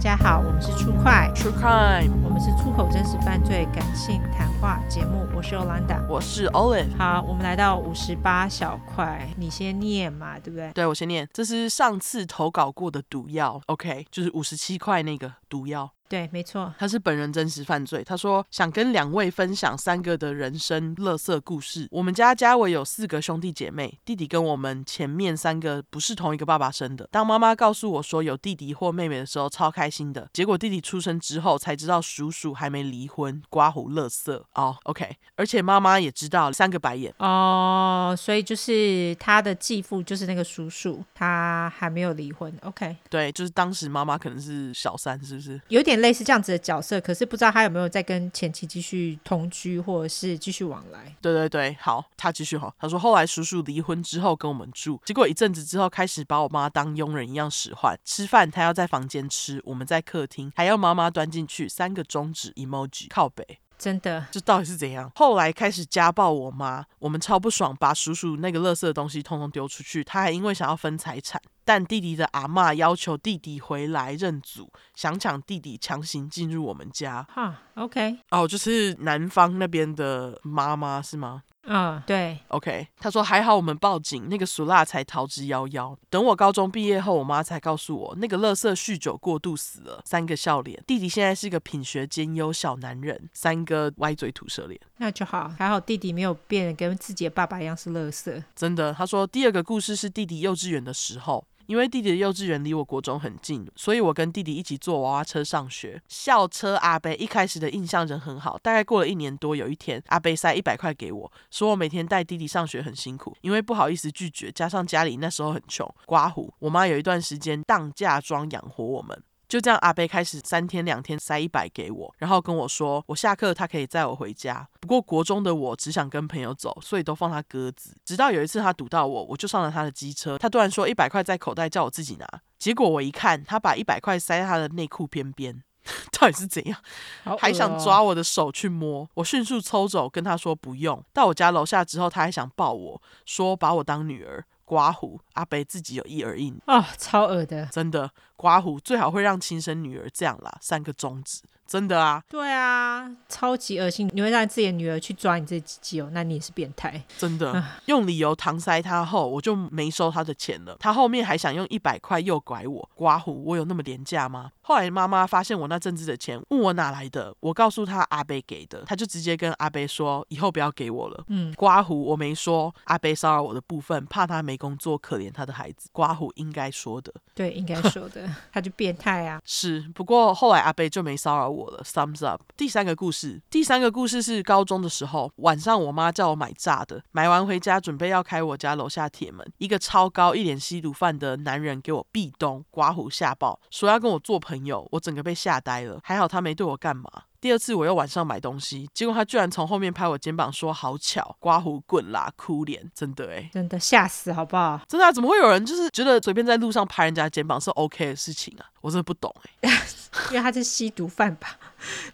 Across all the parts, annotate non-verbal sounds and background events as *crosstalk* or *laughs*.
家好，我们是出快 True Crime，我们是出口真实犯罪感性谈话节目。我是 Olanda，我是 Olive。好，我们来到五十八小块，你先念嘛，对不对？对，我先念。这是上次投稿过的毒药，OK，就是五十七块那个毒药。对，没错，他是本人真实犯罪。他说想跟两位分享三个的人生垃圾故事。我们家家伟有四个兄弟姐妹，弟弟跟我们前面三个不是同一个爸爸生的。当妈妈告诉我说有弟弟或妹妹的时候，超开心的。结果弟弟出生之后才知道叔叔还没离婚，刮胡垃圾哦。Oh, OK，而且妈妈也知道，三个白眼哦。Oh, 所以就是他的继父就是那个叔叔，他还没有离婚。OK，对，就是当时妈妈可能是小三，是不是？有点。类似这样子的角色，可是不知道他有没有在跟前妻继续同居，或者是继续往来。对对对，好，他继续哈。他说后来叔叔离婚之后跟我们住，结果一阵子之后开始把我妈当佣人一样使唤，吃饭他要在房间吃，我们在客厅，还要妈妈端进去，三个中指 emoji 靠北。真的，这到底是怎样？后来开始家暴我妈，我们超不爽，把叔叔那个垃圾的东西通通丢出去。他还因为想要分财产，但弟弟的阿妈要求弟弟回来认祖，想抢弟弟，强行进入我们家。哈，OK，哦，就是男方那边的妈妈是吗？嗯，uh, 对，OK。他说还好我们报警，那个苏辣才逃之夭夭。等我高中毕业后，我妈才告诉我，那个乐色酗酒过度死了。三个笑脸，弟弟现在是个品学兼优小男人。三个歪嘴吐舌脸，那就好，还好弟弟没有变得跟自己的爸爸一样是乐色。真的，他说第二个故事是弟弟幼稚园的时候。因为弟弟的幼稚园离我国中很近，所以我跟弟弟一起坐娃娃车上学。校车阿贝一开始的印象人很好，大概过了一年多，有一天阿贝塞一百块给我，说我每天带弟弟上学很辛苦，因为不好意思拒绝，加上家里那时候很穷，刮胡，我妈有一段时间当嫁妆养活我们。就这样，阿贝开始三天两天塞一百给我，然后跟我说，我下课他可以载我回家。不过国中的我只想跟朋友走，所以都放他鸽子。直到有一次他堵到我，我就上了他的机车，他突然说一百块在口袋，叫我自己拿。结果我一看，他把一百块塞在他的内裤边边，*laughs* 到底是怎样？哦、还想抓我的手去摸，我迅速抽走，跟他说不用。到我家楼下之后，他还想抱我说把我当女儿。刮胡，阿北自己有一耳印哦，超恶的，真的刮胡最好会让亲生女儿这样啦，三个中指。真的啊，对啊，超级恶心！你会让自己的女儿去抓你自己鸡哦，那你也是变态。真的，用理由搪塞他后，我就没收他的钱了。他后面还想用一百块诱拐我，刮胡，我有那么廉价吗？后来妈妈发现我那阵子的钱，问我哪来的，我告诉他阿贝给的，他就直接跟阿贝说，以后不要给我了。嗯，刮胡我没说，阿贝骚扰我的部分，怕他没工作，可怜他的孩子，刮胡应该说的。对，应该说的，*laughs* 他就变态啊。是，不过后来阿贝就没骚扰我。我了，thumbs up。第三个故事，第三个故事是高中的时候，晚上我妈叫我买炸的，买完回家准备要开我家楼下铁门，一个超高、一脸吸毒犯的男人给我壁咚，刮胡吓爆，说要跟我做朋友，我整个被吓呆了。还好他没对我干嘛。第二次我又晚上买东西，结果他居然从后面拍我肩膀说：“好巧，刮胡棍啦，哭脸，真的诶，真的吓死好不好？真的啊，怎么会有人就是觉得随便在路上拍人家肩膀是 OK 的事情啊？我真的不懂诶。*laughs* 因为他是吸毒犯吧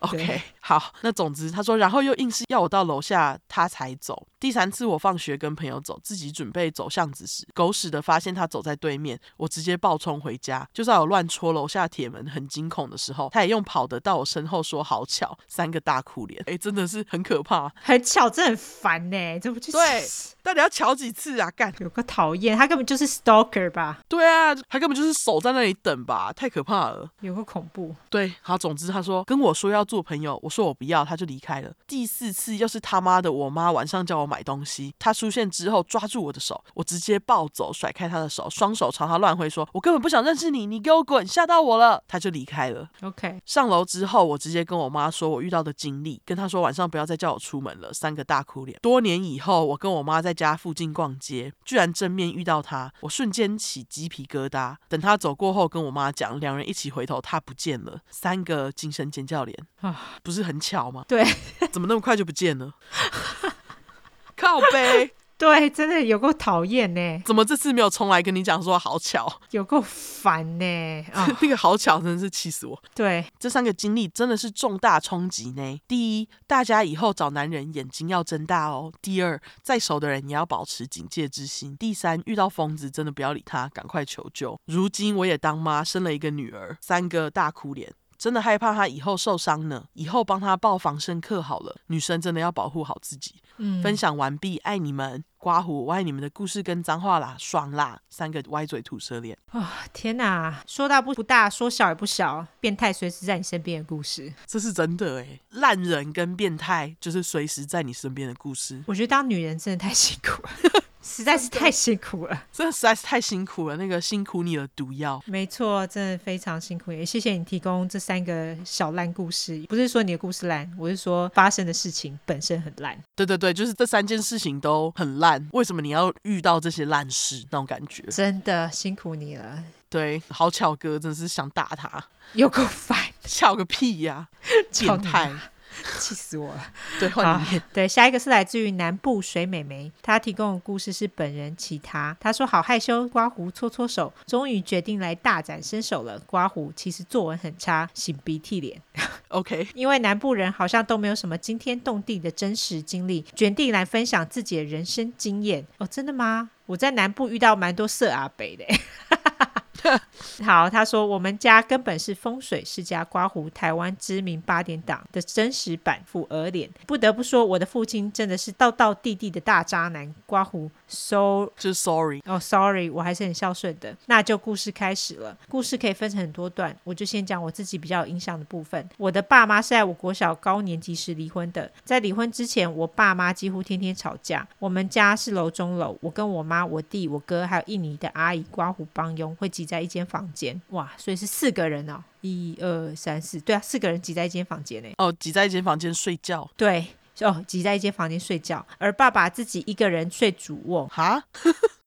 ？OK，好，那总之他说，然后又硬是要我到楼下，他才走。第三次我放学跟朋友走，自己准备走巷子时，狗屎的发现他走在对面，我直接暴冲回家。就在我乱戳楼下铁门很惊恐的时候，他也用跑的到我身后说好巧，三个大哭脸，哎，真的是很可怕，很巧，真的很烦呢，这不就是？对。到底要瞧几次啊？干，有个讨厌，他根本就是 stalker 吧？对啊，他根本就是守在那里等吧？太可怕了，有个恐怖。对，好，总之他说跟我说要做朋友，我说我不要，他就离开了。第四次又是他妈的，我妈晚上叫我买东西，他出现之后抓住我的手，我直接暴走，甩开他的手，双手朝他乱挥，说我根本不想认识你，你给我滚，吓到我了。他就离开了。OK，上楼之后，我直接跟我妈说我遇到的经历，跟他说晚上不要再叫我出门了。三个大哭脸。多年以后，我跟我妈在家附近逛街，居然正面遇到他，我瞬间起鸡皮疙瘩。等他走过后，跟我妈讲，两人一起回头，他不见了。三个惊声尖叫脸啊，不是很巧吗？对，怎么那么快就不见了？*laughs* 靠北，*laughs* 对，真的有够讨厌呢。怎么这次没有重来跟你讲说好巧？*laughs* 有够烦呢。啊，*laughs* 那个好巧真的是气死我。对，这三个经历真的是重大冲击呢。第一，大家以后找男人眼睛要睁大哦。第二，再熟的人也要保持警戒之心。第三，遇到疯子真的不要理他，赶快求救。如今我也当妈，生了一个女儿，三个大哭脸。真的害怕他以后受伤呢，以后帮他报防身课好了。女生真的要保护好自己。嗯，分享完毕，爱你们，刮胡，我爱你们的故事跟脏话啦，爽啦，三个歪嘴吐舌脸。啊、哦，天哪，说大不不大，说小也不小，变态随时在你身边的故事，这是真的哎，烂人跟变态就是随时在你身边的故事。我觉得当女人真的太辛苦了。实在是太辛苦了，真的实在是太辛苦了。那个辛苦你的毒药，没错，真的非常辛苦。也谢谢你提供这三个小烂故事，不是说你的故事烂，我是说发生的事情本身很烂。对对对，就是这三件事情都很烂。为什么你要遇到这些烂事？那种感觉，真的辛苦你了。对，好巧哥真的是想打他，有够烦，*laughs* 巧个屁呀，*laughs* 变态。*laughs* 气死我了！*laughs* 对，换你念。对，下一个是来自于南部水美眉，她提供的故事是本人其他。她说好害羞，刮胡搓搓手，终于决定来大展身手了。刮胡其实作文很差，擤鼻涕脸。*laughs* OK，因为南部人好像都没有什么惊天动地的真实经历，决定来分享自己的人生经验。哦，真的吗？我在南部遇到蛮多色阿北的。*laughs* 好，他说我们家根本是风水世家，刮胡台湾知名八点档的真实版富儿脸。不得不说，我的父亲真的是道道地地的大渣男。刮胡，so 就是 sorry 哦，sorry，我还是很孝顺的。那就故事开始了，故事可以分成很多段，我就先讲我自己比较有印象的部分。我的爸妈是在我国小高年级时离婚的，在离婚之前，我爸妈几乎天天吵架。我们家是楼中楼，我跟我妈、我弟、我哥还有印尼的阿姨刮胡帮佣会挤在。在一间房间，哇，所以是四个人哦，一二三四，对啊，四个人挤在一间房间呢。哦，挤在一间房间睡觉，对，哦，挤在一间房间睡觉，而爸爸自己一个人睡主卧，哈。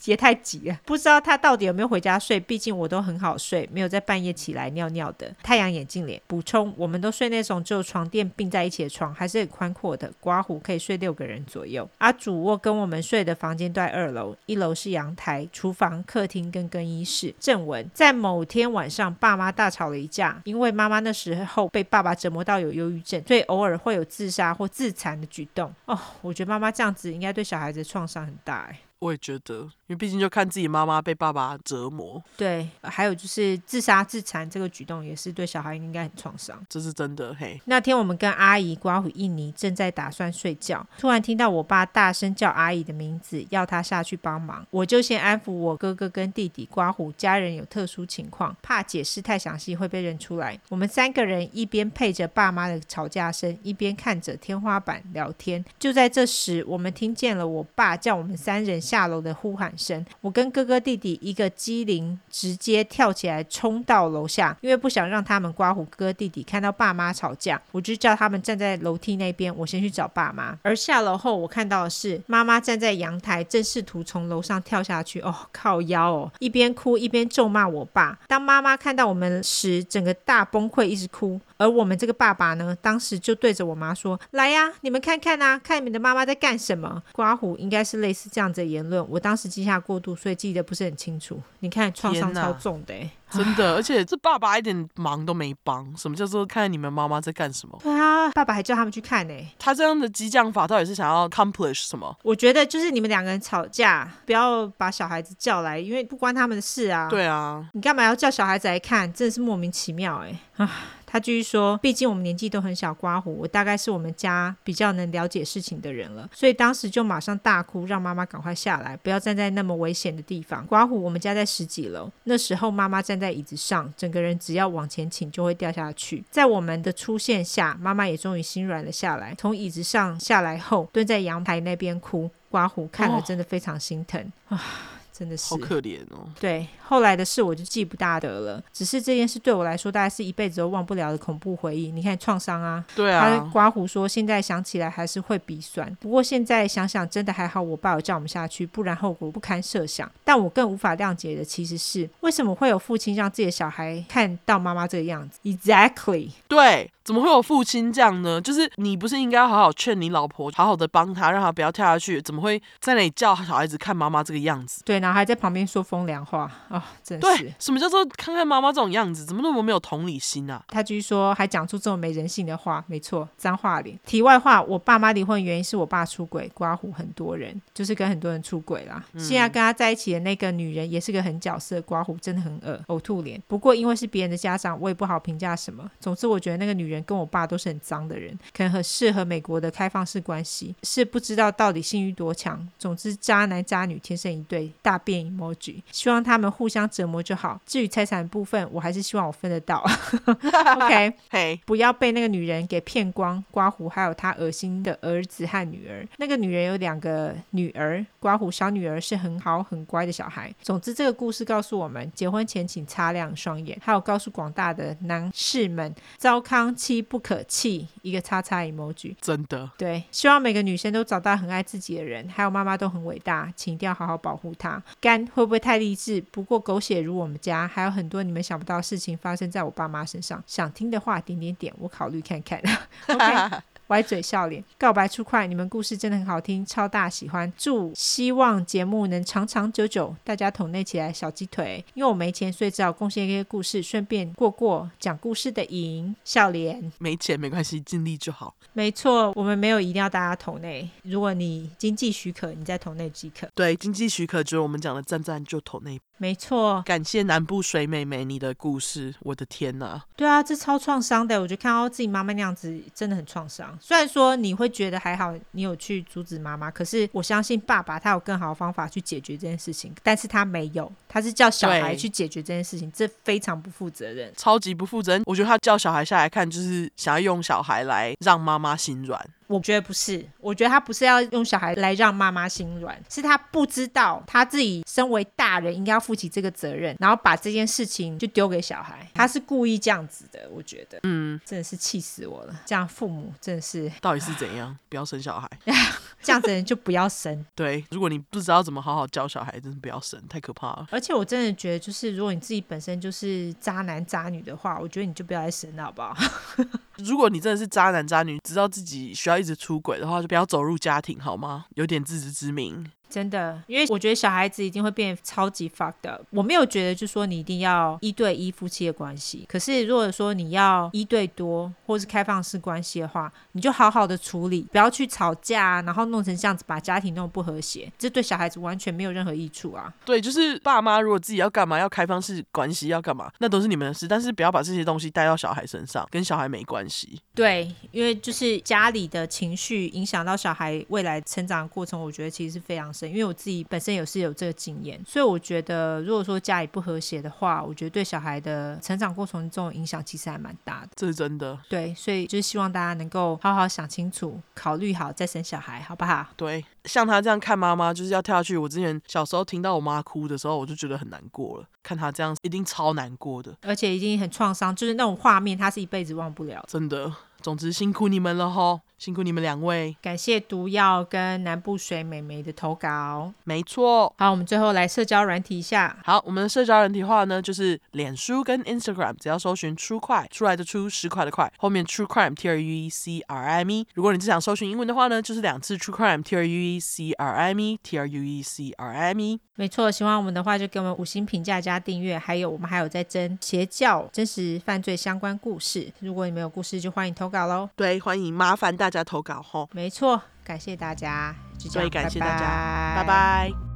也太急了，不知道他到底有没有回家睡。毕竟我都很好睡，没有在半夜起来尿尿的。太阳眼镜脸补充，我们都睡那种只有床垫并在一起的床，还是很宽阔的。刮胡可以睡六个人左右。而主卧跟我们睡的房间都在二楼，一楼是阳台、厨房、客厅跟更衣室。正文在某天晚上，爸妈大吵了一架，因为妈妈那时候被爸爸折磨到有忧郁症，所以偶尔会有自杀或自残的举动。哦，我觉得妈妈这样子应该对小孩子创伤很大哎。我也觉得，因为毕竟就看自己妈妈被爸爸折磨。对，还有就是自杀自残这个举动，也是对小孩应该很创伤。这是真的，嘿。那天我们跟阿姨刮胡印尼正在打算睡觉，突然听到我爸大声叫阿姨的名字，要她下去帮忙。我就先安抚我哥哥跟弟弟，刮胡家人有特殊情况，怕解释太详细会被认出来。我们三个人一边配着爸妈的吵架声，一边看着天花板聊天。就在这时，我们听见了我爸叫我们三人。下楼的呼喊声，我跟哥哥弟弟一个机灵，直接跳起来冲到楼下，因为不想让他们刮胡。哥弟弟看到爸妈吵架，我就叫他们站在楼梯那边，我先去找爸妈。而下楼后，我看到的是妈妈站在阳台，正试图从楼上跳下去。哦，靠腰哦，一边哭一边咒骂我爸。当妈妈看到我们时，整个大崩溃，一直哭。而我们这个爸爸呢，当时就对着我妈说：“来呀，你们看看呐、啊，看你们的妈妈在干什么。”刮胡应该是类似这样子的论。我当时记下过度，所以记得不是很清楚。你看创伤超重的，*laughs* 真的，而且这爸爸一点忙都没帮。什么叫做看你们妈妈在干什么？对啊，爸爸还叫他们去看呢。他这样的激将法到底是想要 accomplish 什么？我觉得就是你们两个人吵架，不要把小孩子叫来，因为不关他们的事啊。对啊，你干嘛要叫小孩子来看？真的是莫名其妙哎啊！他继续说：“毕竟我们年纪都很小，刮胡，我大概是我们家比较能了解事情的人了，所以当时就马上大哭，让妈妈赶快下来，不要站在那么危险的地方。刮胡，我们家在十几楼，那时候妈妈站在椅子上，整个人只要往前倾就会掉下去。在我们的出现下，妈妈也终于心软了下来，从椅子上下来后，蹲在阳台那边哭。刮胡看了真的非常心疼啊。*sighs* ”真的是好可怜哦。对，后来的事我就记不大得了。只是这件事对我来说，大概是一辈子都忘不了的恐怖回忆。你看创伤啊，对啊。他刮胡说，现在想起来还是会鼻酸。不过现在想想，真的还好，我爸有叫我们下去，不然后果不堪设想。但我更无法谅解的其实是，为什么会有父亲让自己的小孩看到妈妈这个样子？Exactly。对。怎么会有父亲这样呢？就是你不是应该要好好劝你老婆，好好的帮她，让她不要跳下去？怎么会在那里叫小孩子看妈妈这个样子？对，然后还在旁边说风凉话啊、哦！真的是。对，什么叫做看看妈妈这种样子？怎么那么没有同理心啊？他继续说，还讲出这么没人性的话，没错，脏话脸。题外话，我爸妈离婚原因是我爸出轨，刮胡很多人，就是跟很多人出轨啦。嗯、现在跟他在一起的那个女人也是个狠角色，刮胡真的很恶，呕吐脸。不过因为是别人的家长，我也不好评价什么。总之，我觉得那个女人跟我爸都是很。脏的人可能很适合美国的开放式关系，是不知道到底性欲多强。总之，渣男渣女天生一对，大便 emoji，希望他们互相折磨就好。至于财产部分，我还是希望我分得到。*laughs* OK. *laughs* 不要被那个女人给骗光。刮胡还有他恶心的儿子和女儿。那个女人有两个女儿，刮胡小女儿是很好很乖的小孩。总之，这个故事告诉我们，结婚前请擦亮双眼，还有告诉广大的男士们，糟糠妻不可弃。一个叉叉 emoji，真的对，希望每个女生都找到很爱自己的人，还有妈妈都很伟大，请一定要好好保护她。干会不会太励志？不过狗血如我们家，还有很多你们想不到的事情发生在我爸妈身上。想听的话，点点点，我考虑看看。*laughs* OK。歪嘴笑脸，告白出快，你们故事真的很好听，超大喜欢。祝希望节目能长长久久，大家抖内起来小鸡腿。因为我没钱，所以只好贡献一些故事，顺便过过讲故事的瘾。笑脸，没钱没关系，尽力就好。没错，我们没有一定要大家抖内，如果你经济许可，你再抖内即可。对，经济许可，就是我们讲的赞赞就抖内。没错，感谢南部水美眉你的故事，我的天呐！对啊，这超创伤的，我觉得看到自己妈妈那样子真的很创伤。虽然说你会觉得还好，你有去阻止妈妈，可是我相信爸爸他有更好的方法去解决这件事情，但是他没有，他是叫小孩去解决这件事情，这非常不负责任，超级不负责任。我觉得他叫小孩下来看，就是想要用小孩来让妈妈心软。我觉得不是，我觉得他不是要用小孩来让妈妈心软，是他不知道他自己身为大人应该要负起这个责任，然后把这件事情就丢给小孩，他是故意这样子的，我觉得，嗯，真的是气死我了，这样父母真的是到底是怎样？不要生小孩，*laughs* 这样子的人就不要生。对，如果你不知道怎么好好教小孩，真的不要生，太可怕了。而且我真的觉得，就是如果你自己本身就是渣男渣女的话，我觉得你就不要再生了，好不好？*laughs* 如果你真的是渣男渣女，知道自己需要一直出轨的话，就不要走入家庭，好吗？有点自知之明。真的，因为我觉得小孩子一定会变超级 fucked up。我没有觉得，就说你一定要一对一夫妻的关系。可是如果说你要一对多，或是开放式关系的话，你就好好的处理，不要去吵架，然后弄成这样子，把家庭弄不和谐，这对小孩子完全没有任何益处啊。对，就是爸妈如果自己要干嘛，要开放式关系要干嘛，那都是你们的事，但是不要把这些东西带到小孩身上，跟小孩没关系。对，因为就是家里的情绪影响到小孩未来成长的过程，我觉得其实是非常。因为我自己本身也是有这个经验，所以我觉得，如果说家里不和谐的话，我觉得对小孩的成长过程中影响其实还蛮大的。这是真的。对，所以就是希望大家能够好好想清楚，考虑好再生小孩，好不好？对，像他这样看妈妈就是要跳下去。我之前小时候听到我妈哭的时候，我就觉得很难过了。看他这样，一定超难过的，而且已经很创伤，就是那种画面，他是一辈子忘不了。真的。总之辛苦你们了吼，辛苦你们两位。感谢毒药跟南部水美眉的投稿，没错。好，我们最后来社交软体一下。好，我们的社交软体话呢，就是脸书跟 Instagram，只要搜寻 True Crime 出来的出十块的块，后面 True Crime T R U E C R I M E。如果你只想搜寻英文的话呢，就是两次 True Crime T R U E C R I M E T R U E C R I M E。没错，喜欢我们的话就给我们五星评价加订阅，还有我们还有在征邪教真实犯罪相关故事。如果你没有故事，就欢迎投稿喽。对，欢迎麻烦大家投稿吼。没错，感谢大家，所以感谢大家，拜拜。拜拜。